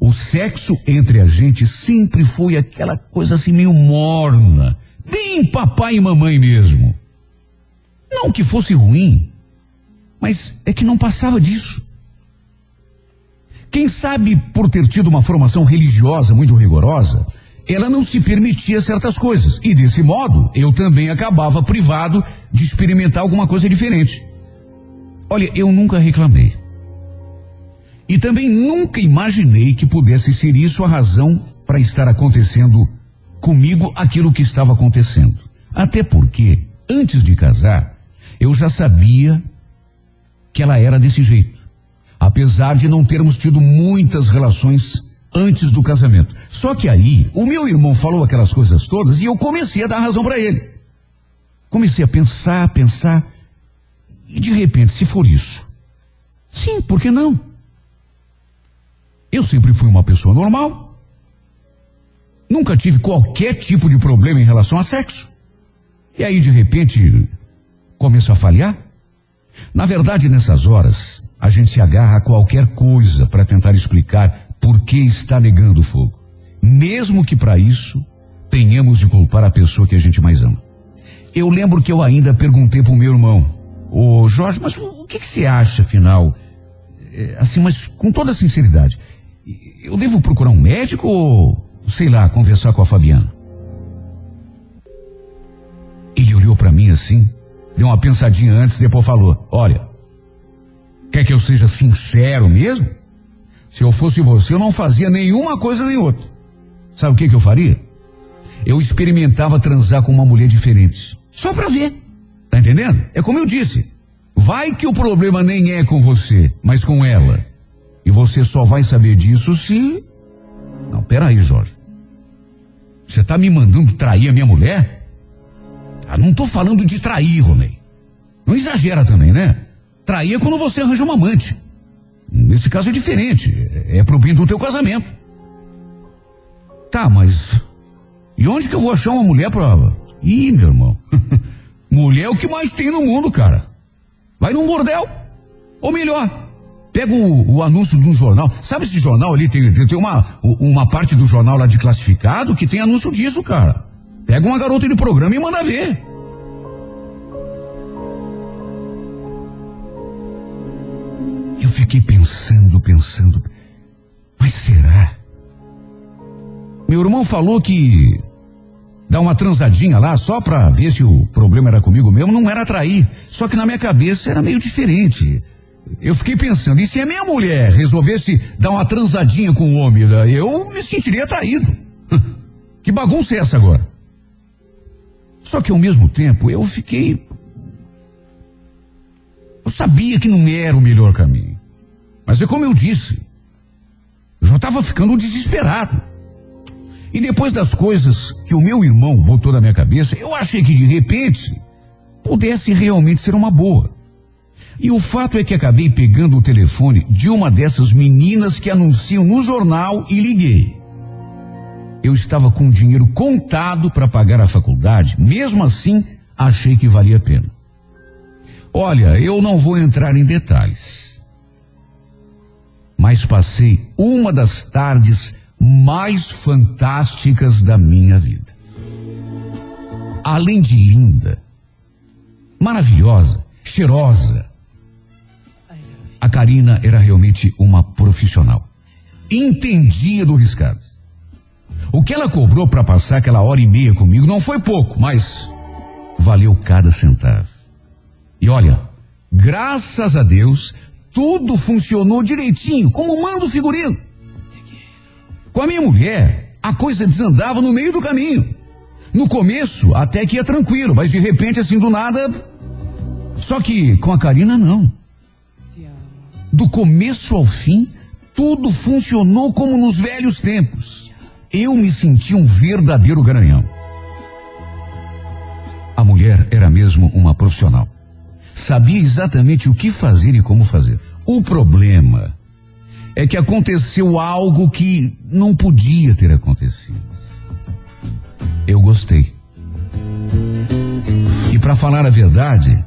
o sexo entre a gente sempre foi aquela coisa assim meio morna, bem papai e mamãe mesmo. Não que fosse ruim, mas é que não passava disso. Quem sabe por ter tido uma formação religiosa muito rigorosa, ela não se permitia certas coisas. E desse modo, eu também acabava privado de experimentar alguma coisa diferente. Olha, eu nunca reclamei. E também nunca imaginei que pudesse ser isso a razão para estar acontecendo comigo aquilo que estava acontecendo. Até porque, antes de casar, eu já sabia que ela era desse jeito. Apesar de não termos tido muitas relações antes do casamento. Só que aí, o meu irmão falou aquelas coisas todas e eu comecei a dar razão para ele. Comecei a pensar, pensar. E de repente, se for isso, sim, por que não? Eu sempre fui uma pessoa normal. Nunca tive qualquer tipo de problema em relação a sexo. E aí, de repente, começo a falhar? Na verdade, nessas horas, a gente se agarra a qualquer coisa para tentar explicar por que está negando o fogo. Mesmo que para isso tenhamos de culpar a pessoa que a gente mais ama. Eu lembro que eu ainda perguntei pro meu irmão, ô Jorge, mas o, o que, que você acha, afinal? É, assim, mas com toda sinceridade, eu devo procurar um médico ou, sei lá, conversar com a Fabiana? Ele olhou para mim assim, deu uma pensadinha antes, depois falou: Olha, quer que eu seja sincero mesmo? Se eu fosse você, eu não fazia nenhuma coisa nem outra. Sabe o que, que eu faria? Eu experimentava transar com uma mulher diferente. Só pra ver. Tá entendendo? É como eu disse. Vai que o problema nem é com você, mas com ela. E você só vai saber disso se. Não, peraí, Jorge. Você tá me mandando trair a minha mulher? Ah, não tô falando de trair, Ronei. Não exagera também, né? Trair é quando você arranja uma amante. Nesse caso é diferente. É pro bem do teu casamento. Tá, mas. E onde que eu vou achar uma mulher pra. Ih, meu irmão. (laughs) mulher é o que mais tem no mundo, cara. Vai num bordel. Ou melhor, pega o, o anúncio de um jornal. Sabe esse jornal ali? Tem, tem uma, uma parte do jornal lá de classificado que tem anúncio disso, cara. Pega uma garota de programa e manda ver. Fiquei pensando, pensando. Mas será? Meu irmão falou que dar uma transadinha lá só pra ver se o problema era comigo mesmo não era trair. Só que na minha cabeça era meio diferente. Eu fiquei pensando, e se a minha mulher resolvesse dar uma transadinha com o homem, né, eu me sentiria traído. (laughs) Que bagunça é essa agora? Só que ao mesmo tempo eu fiquei. Eu sabia que não era o melhor caminho. Mas é como eu disse, eu já estava ficando desesperado. E depois das coisas que o meu irmão botou na minha cabeça, eu achei que de repente pudesse realmente ser uma boa. E o fato é que acabei pegando o telefone de uma dessas meninas que anunciam no jornal e liguei. Eu estava com dinheiro contado para pagar a faculdade, mesmo assim achei que valia a pena. Olha, eu não vou entrar em detalhes, mas passei uma das tardes mais fantásticas da minha vida. Além de linda, maravilhosa, cheirosa, a Karina era realmente uma profissional. Entendia do riscado. O que ela cobrou para passar aquela hora e meia comigo não foi pouco, mas valeu cada centavo. E olha, graças a Deus, tudo funcionou direitinho, como manda o figurino. Com a minha mulher, a coisa desandava no meio do caminho. No começo, até que ia tranquilo, mas de repente, assim, do nada. Só que com a Karina, não. Do começo ao fim, tudo funcionou como nos velhos tempos. Eu me senti um verdadeiro garanhão. A mulher era mesmo uma profissional. Sabia exatamente o que fazer e como fazer. O problema é que aconteceu algo que não podia ter acontecido. Eu gostei. E para falar a verdade,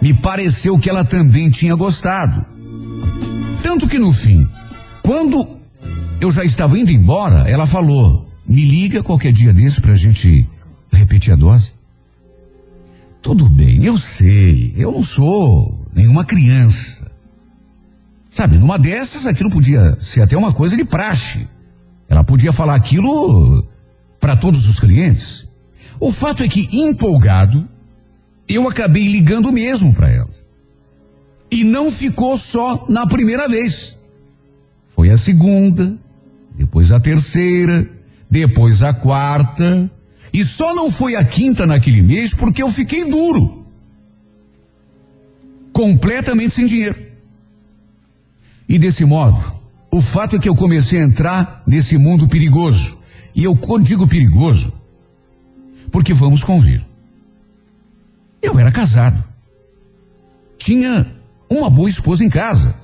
Me pareceu que ela também tinha gostado. Tanto que no fim, quando eu já estava indo embora, ela falou: me liga qualquer dia desse pra gente repetir a dose. Tudo bem, eu sei, eu não sou nenhuma criança. Sabe, numa dessas aquilo podia ser até uma coisa de praxe. Ela podia falar aquilo para todos os clientes. O fato é que, empolgado, eu acabei ligando mesmo para ela. E não ficou só na primeira vez. Foi a segunda, depois a terceira, depois a quarta, e só não foi a quinta naquele mês porque eu fiquei duro. Completamente sem dinheiro. E desse modo, o fato é que eu comecei a entrar nesse mundo perigoso. E eu digo perigoso porque vamos convir. Eu era casado. Tinha uma boa esposa em casa.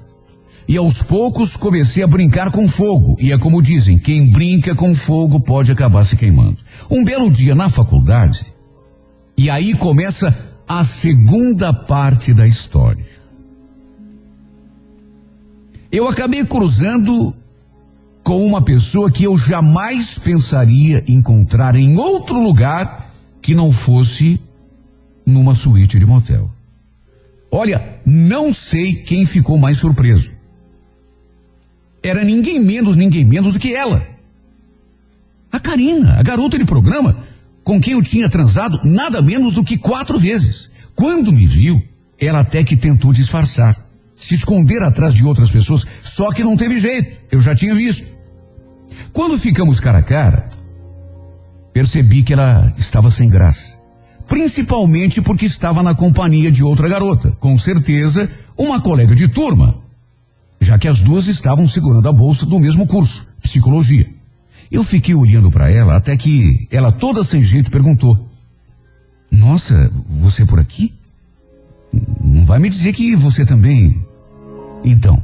E aos poucos comecei a brincar com fogo. E é como dizem: quem brinca com fogo pode acabar se queimando. Um belo dia na faculdade, e aí começa a segunda parte da história. Eu acabei cruzando com uma pessoa que eu jamais pensaria encontrar em outro lugar que não fosse numa suíte de motel. Olha, não sei quem ficou mais surpreso. Era ninguém menos, ninguém menos do que ela. A Karina, a garota de programa, com quem eu tinha transado nada menos do que quatro vezes. Quando me viu, ela até que tentou disfarçar, se esconder atrás de outras pessoas, só que não teve jeito, eu já tinha visto. Quando ficamos cara a cara, percebi que ela estava sem graça. Principalmente porque estava na companhia de outra garota, com certeza uma colega de turma, já que as duas estavam segurando a bolsa do mesmo curso, psicologia. Eu fiquei olhando para ela até que ela, toda sem jeito, perguntou: Nossa, você por aqui? Não vai me dizer que você também. Então,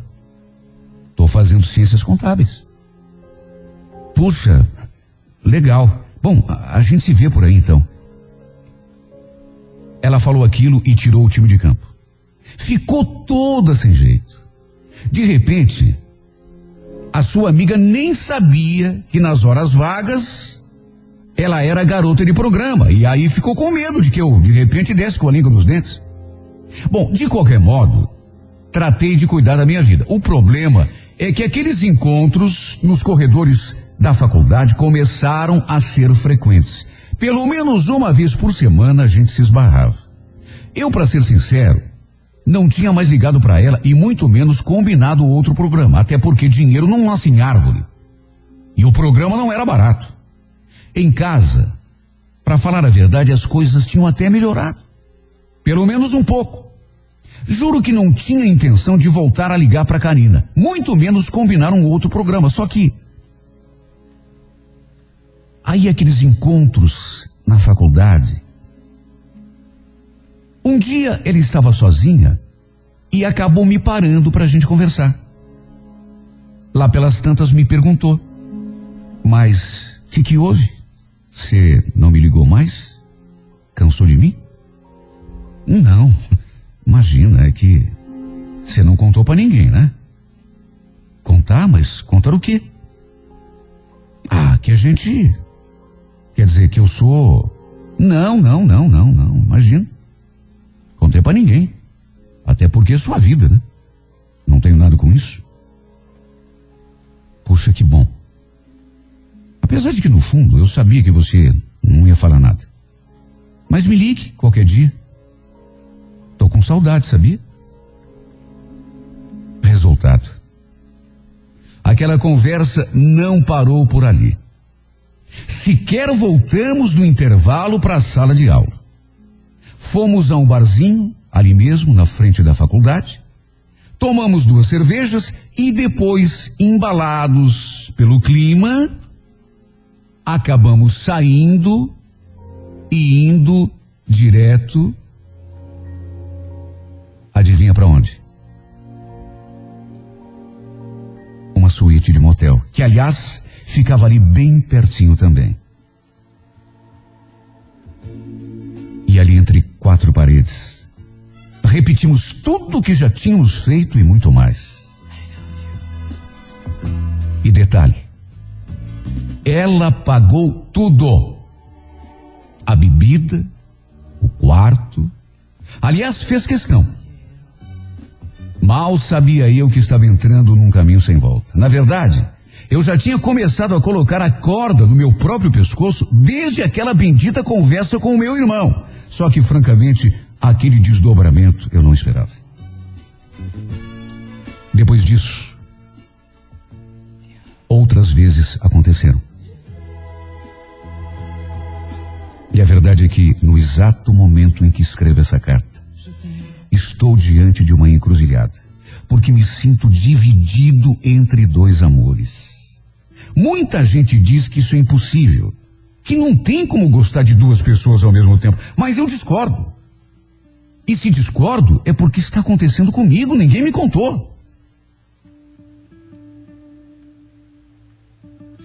estou fazendo ciências contábeis. Puxa, legal. Bom, a, a gente se vê por aí então. Ela falou aquilo e tirou o time de campo. Ficou toda sem jeito. De repente, a sua amiga nem sabia que nas horas vagas ela era garota de programa e aí ficou com medo de que eu de repente desse com a língua nos dentes. Bom, de qualquer modo, tratei de cuidar da minha vida. O problema é que aqueles encontros nos corredores da faculdade começaram a ser frequentes. Pelo menos uma vez por semana a gente se esbarrava. Eu, para ser sincero, não tinha mais ligado para ela e muito menos combinado outro programa, até porque dinheiro não nasce em árvore. E o programa não era barato. Em casa, para falar a verdade, as coisas tinham até melhorado. Pelo menos um pouco. Juro que não tinha intenção de voltar a ligar para Karina, muito menos combinar um outro programa, só que Aí aqueles encontros na faculdade. Um dia ele estava sozinha e acabou me parando para a gente conversar. Lá pelas tantas me perguntou: Mas o que, que houve? Você não me ligou mais? Cansou de mim? Não, imagina, é que você não contou para ninguém, né? Contar, mas contar o quê? Ah, que a gente Quer dizer que eu sou. Não, não, não, não, não. Imagina. Contei para ninguém. Até porque é sua vida, né? Não tenho nada com isso. Puxa, que bom. Apesar de que no fundo eu sabia que você não ia falar nada. Mas me ligue qualquer dia. Tô com saudade, sabia? Resultado. Aquela conversa não parou por ali. Sequer voltamos do intervalo para a sala de aula. Fomos a um barzinho, ali mesmo, na frente da faculdade. Tomamos duas cervejas e depois, embalados pelo clima, acabamos saindo e indo direto. Adivinha para onde? Uma suíte de motel, que aliás ficava ali bem pertinho também. E ali entre quatro paredes, Repetimos tudo o que já tínhamos feito e muito mais. E detalhe: ela pagou tudo. A bebida, o quarto. Aliás, fez questão. Mal sabia eu que estava entrando num caminho sem volta. Na verdade, eu já tinha começado a colocar a corda no meu próprio pescoço desde aquela bendita conversa com o meu irmão. Só que, francamente, aquele desdobramento eu não esperava. Depois disso, outras vezes aconteceram. E a verdade é que, no exato momento em que escrevo essa carta, estou diante de uma encruzilhada, porque me sinto dividido entre dois amores. Muita gente diz que isso é impossível, que não tem como gostar de duas pessoas ao mesmo tempo, mas eu discordo. E se discordo, é porque está acontecendo comigo, ninguém me contou.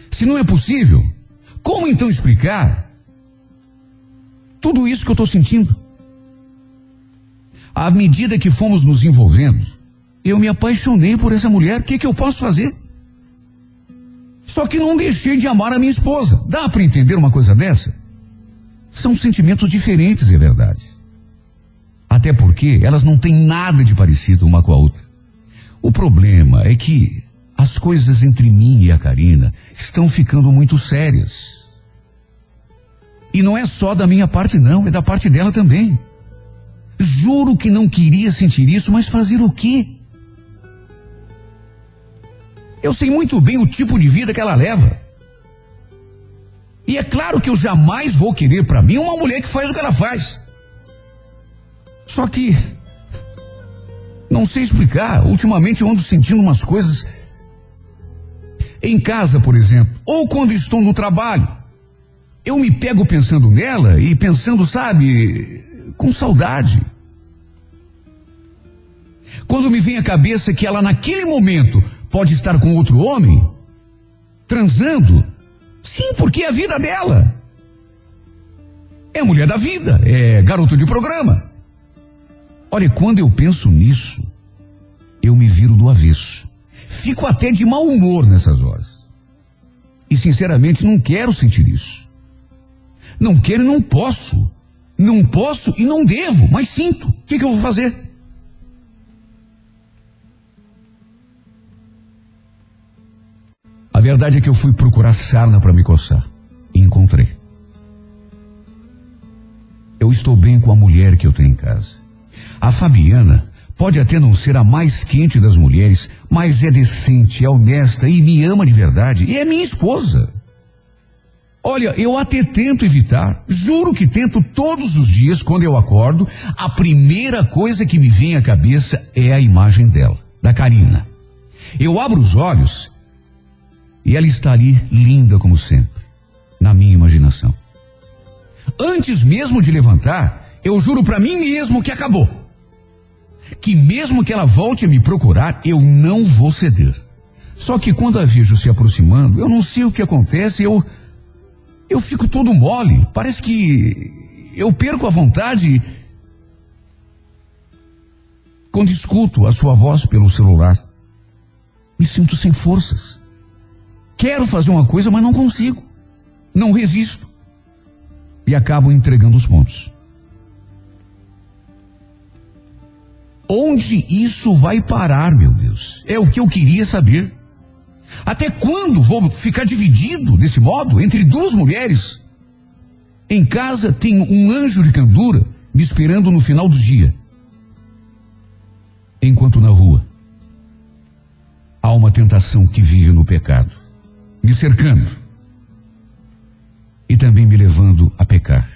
Se não é possível, como então explicar tudo isso que eu estou sentindo? À medida que fomos nos envolvendo, eu me apaixonei por essa mulher, o que, que eu posso fazer? Só que não deixei de amar a minha esposa. Dá para entender uma coisa dessa? São sentimentos diferentes, é verdade. Até porque elas não têm nada de parecido uma com a outra. O problema é que as coisas entre mim e a Karina estão ficando muito sérias. E não é só da minha parte, não, é da parte dela também. Juro que não queria sentir isso, mas fazer o quê? Eu sei muito bem o tipo de vida que ela leva. E é claro que eu jamais vou querer para mim uma mulher que faz o que ela faz. Só que não sei explicar. Ultimamente eu ando sentindo umas coisas em casa, por exemplo, ou quando estou no trabalho. Eu me pego pensando nela e pensando, sabe, com saudade. Quando me vem à cabeça que ela naquele momento pode estar com outro homem, transando, sim, porque é a vida dela. É mulher da vida, é garoto de programa. Olha, quando eu penso nisso, eu me viro do avesso. Fico até de mau humor nessas horas. E sinceramente não quero sentir isso. Não quero e não posso. Não posso e não devo, mas sinto. O que, que eu vou fazer? Verdade é que eu fui procurar sarna para me coçar. E encontrei. Eu estou bem com a mulher que eu tenho em casa. A Fabiana pode até não ser a mais quente das mulheres, mas é decente, é honesta e me ama de verdade. E é minha esposa. Olha, eu até tento evitar, juro que tento todos os dias quando eu acordo, a primeira coisa que me vem à cabeça é a imagem dela, da Karina. Eu abro os olhos e ela está ali linda como sempre, na minha imaginação. Antes mesmo de levantar, eu juro para mim mesmo que acabou. Que mesmo que ela volte a me procurar, eu não vou ceder. Só que quando a vejo se aproximando, eu não sei o que acontece, eu eu fico todo mole. Parece que eu perco a vontade quando escuto a sua voz pelo celular. Me sinto sem forças. Quero fazer uma coisa, mas não consigo. Não resisto. E acabo entregando os pontos. Onde isso vai parar, meu Deus? É o que eu queria saber. Até quando vou ficar dividido desse modo entre duas mulheres? Em casa tem um anjo de candura me esperando no final do dia. Enquanto na rua há uma tentação que vive no pecado, me cercando e também me levando a pecar.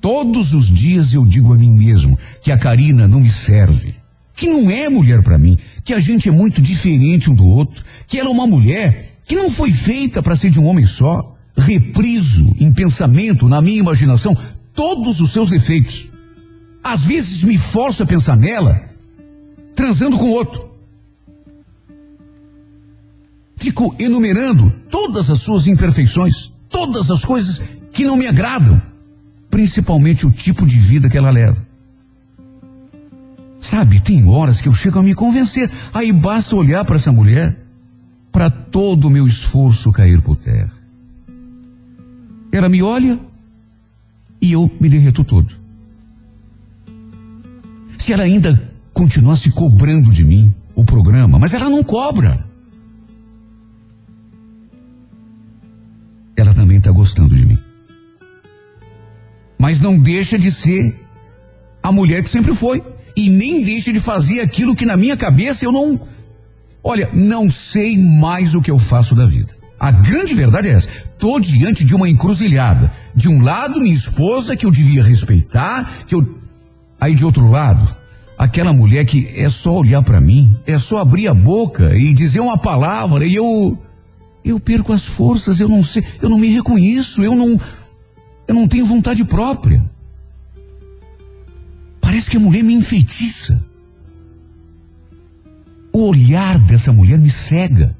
Todos os dias eu digo a mim mesmo que a Karina não me serve, que não é mulher para mim, que a gente é muito diferente um do outro, que ela é uma mulher que não foi feita para ser de um homem só. Repriso em pensamento, na minha imaginação, todos os seus defeitos. Às vezes me forço a pensar nela, transando com outro. Fico enumerando todas as suas imperfeições, todas as coisas que não me agradam, principalmente o tipo de vida que ela leva. Sabe, tem horas que eu chego a me convencer. Aí basta olhar para essa mulher para todo o meu esforço cair por terra. Ela me olha e eu me derreto todo. Se ela ainda continuasse cobrando de mim o programa, mas ela não cobra. Não deixa de ser a mulher que sempre foi. E nem deixa de fazer aquilo que na minha cabeça eu não. Olha, não sei mais o que eu faço da vida. A grande verdade é essa. Tô diante de uma encruzilhada. De um lado, minha esposa, que eu devia respeitar, que eu. Aí de outro lado, aquela mulher que é só olhar para mim, é só abrir a boca e dizer uma palavra e eu. Eu perco as forças, eu não sei, eu não me reconheço, eu não. Eu não tenho vontade própria. Parece que a mulher me enfeitiça. O olhar dessa mulher me cega,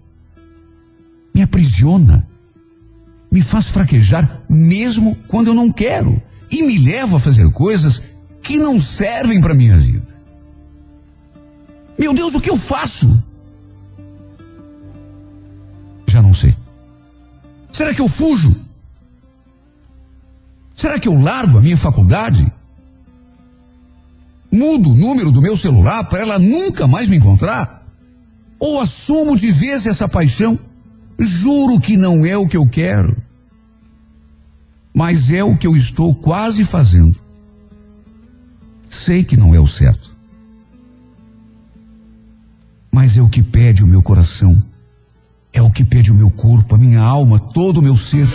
me aprisiona, me faz fraquejar mesmo quando eu não quero e me leva a fazer coisas que não servem para minha vida. Meu Deus, o que eu faço? Já não sei. Será que eu fujo? Será que eu largo a minha faculdade? Mudo o número do meu celular para ela nunca mais me encontrar? Ou assumo de vez essa paixão? Juro que não é o que eu quero. Mas é o que eu estou quase fazendo. Sei que não é o certo. Mas é o que pede o meu coração. É o que pede o meu corpo, a minha alma, todo o meu ser.